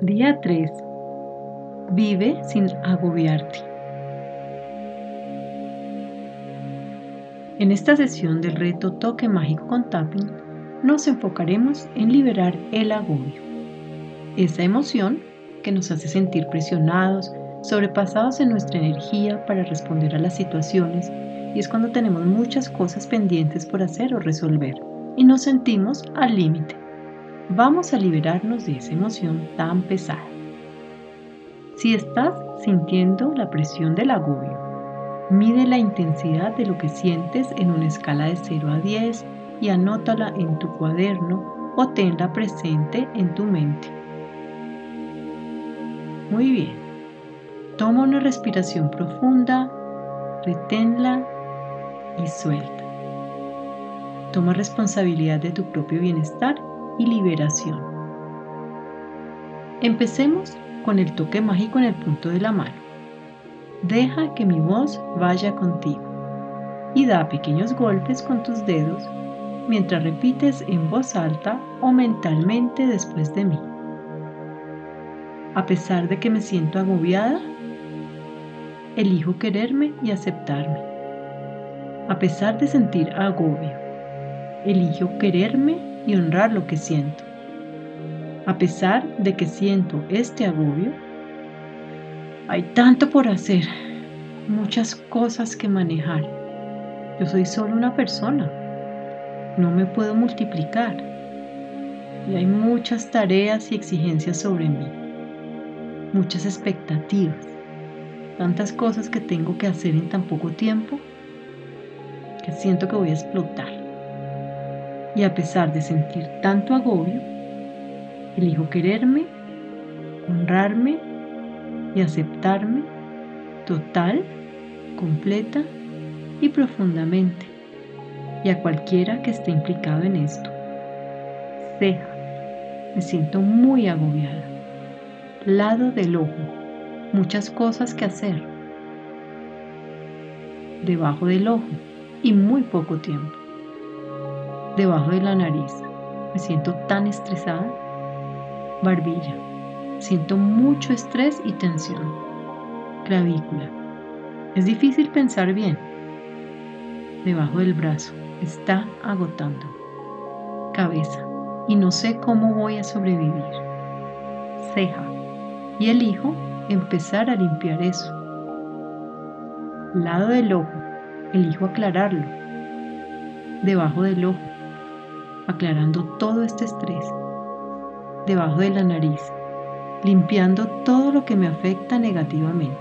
Día 3. Vive sin agobiarte. En esta sesión del reto Toque Mágico con Tapping, nos enfocaremos en liberar el agobio, esa emoción que nos hace sentir presionados, sobrepasados en nuestra energía para responder a las situaciones y es cuando tenemos muchas cosas pendientes por hacer o resolver y nos sentimos al límite. Vamos a liberarnos de esa emoción tan pesada. Si estás sintiendo la presión del agobio, mide la intensidad de lo que sientes en una escala de 0 a 10 y anótala en tu cuaderno o tenla presente en tu mente. Muy bien. Toma una respiración profunda, reténla y suelta. Toma responsabilidad de tu propio bienestar y liberación. Empecemos con el toque mágico en el punto de la mano. Deja que mi voz vaya contigo y da pequeños golpes con tus dedos mientras repites en voz alta o mentalmente después de mí. A pesar de que me siento agobiada, elijo quererme y aceptarme. A pesar de sentir agobio, elijo quererme y honrar lo que siento. A pesar de que siento este agobio, hay tanto por hacer, muchas cosas que manejar. Yo soy solo una persona, no me puedo multiplicar y hay muchas tareas y exigencias sobre mí, muchas expectativas, tantas cosas que tengo que hacer en tan poco tiempo que siento que voy a explotar. Y a pesar de sentir tanto agobio, elijo quererme, honrarme y aceptarme total, completa y profundamente, y a cualquiera que esté implicado en esto. Ceja, me siento muy agobiada. Lado del ojo, muchas cosas que hacer. Debajo del ojo y muy poco tiempo debajo de la nariz. Me siento tan estresada. Barbilla. Siento mucho estrés y tensión. Clavícula. Es difícil pensar bien. Debajo del brazo. Está agotando. Cabeza. Y no sé cómo voy a sobrevivir. Ceja. Y elijo empezar a limpiar eso. Lado del ojo. Elijo aclararlo. Debajo del ojo aclarando todo este estrés debajo de la nariz, limpiando todo lo que me afecta negativamente.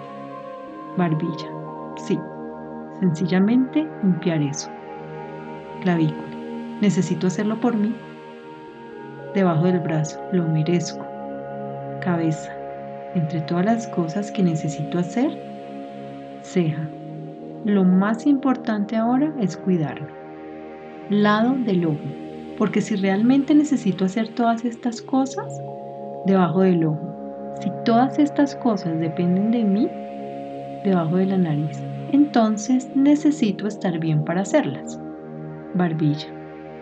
Barbilla, sí, sencillamente limpiar eso. Clavícula, necesito hacerlo por mí. Debajo del brazo, lo merezco. Cabeza, entre todas las cosas que necesito hacer, ceja. Lo más importante ahora es cuidarme. Lado del ojo, porque si realmente necesito hacer todas estas cosas, debajo del ojo, si todas estas cosas dependen de mí, debajo de la nariz, entonces necesito estar bien para hacerlas. Barbilla.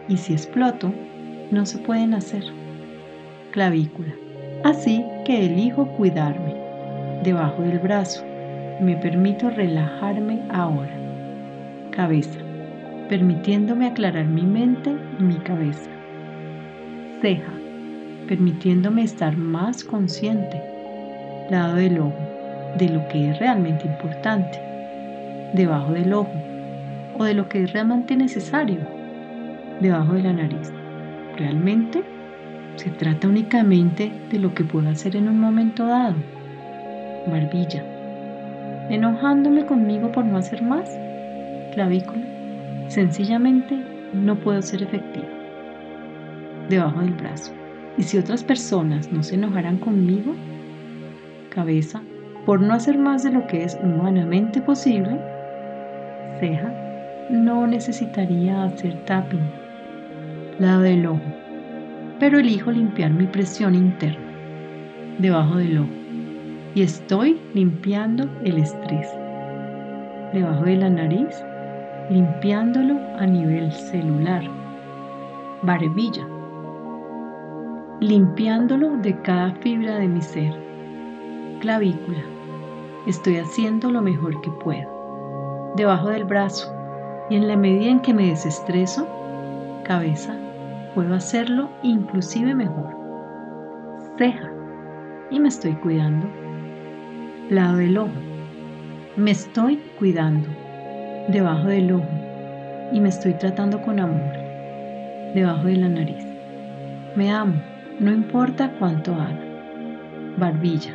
Y si exploto, no se pueden hacer. Clavícula. Así que elijo cuidarme. Debajo del brazo. Me permito relajarme ahora. Cabeza permitiéndome aclarar mi mente y mi cabeza. Ceja, permitiéndome estar más consciente. Lado del ojo, de lo que es realmente importante. Debajo del ojo, o de lo que es realmente necesario. Debajo de la nariz. Realmente se trata únicamente de lo que puedo hacer en un momento dado. Barbilla. Enojándome conmigo por no hacer más. Clavícula Sencillamente no puedo ser efectiva. Debajo del brazo. Y si otras personas no se enojarán conmigo, cabeza, por no hacer más de lo que es humanamente posible, ceja, no necesitaría hacer tapping. Lado del ojo. Pero elijo limpiar mi presión interna. Debajo del ojo. Y estoy limpiando el estrés. Debajo de la nariz limpiándolo a nivel celular. Barbilla. limpiándolo de cada fibra de mi ser. Clavícula, estoy haciendo lo mejor que puedo. Debajo del brazo, y en la medida en que me desestreso, cabeza, puedo hacerlo inclusive mejor. Ceja, y me estoy cuidando. Lado del ojo, me estoy cuidando. Debajo del ojo, y me estoy tratando con amor. Debajo de la nariz, me amo no importa cuánto haga. Barbilla,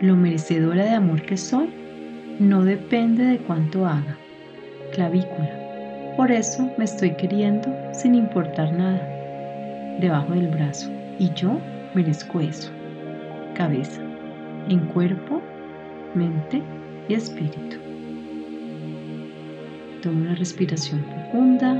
lo merecedora de amor que soy, no depende de cuánto haga. Clavícula, por eso me estoy queriendo sin importar nada. Debajo del brazo, y yo merezco eso. Cabeza, en cuerpo, mente y espíritu. Toma una respiración profunda.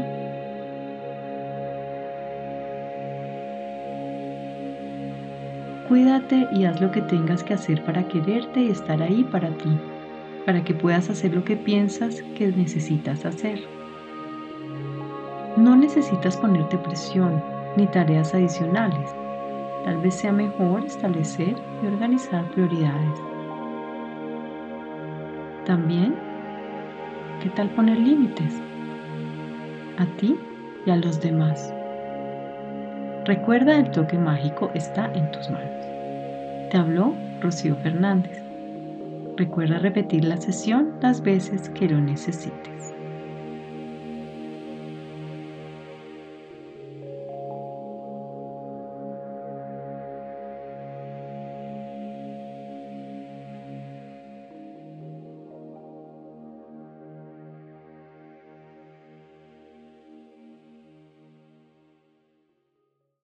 Cuídate y haz lo que tengas que hacer para quererte y estar ahí para ti, para que puedas hacer lo que piensas que necesitas hacer. No necesitas ponerte presión ni tareas adicionales. Tal vez sea mejor establecer y organizar prioridades. También, ¿qué tal poner límites? A ti y a los demás. Recuerda el toque mágico está en tus manos. Te habló Rocío Fernández. Recuerda repetir la sesión las veces que lo necesites.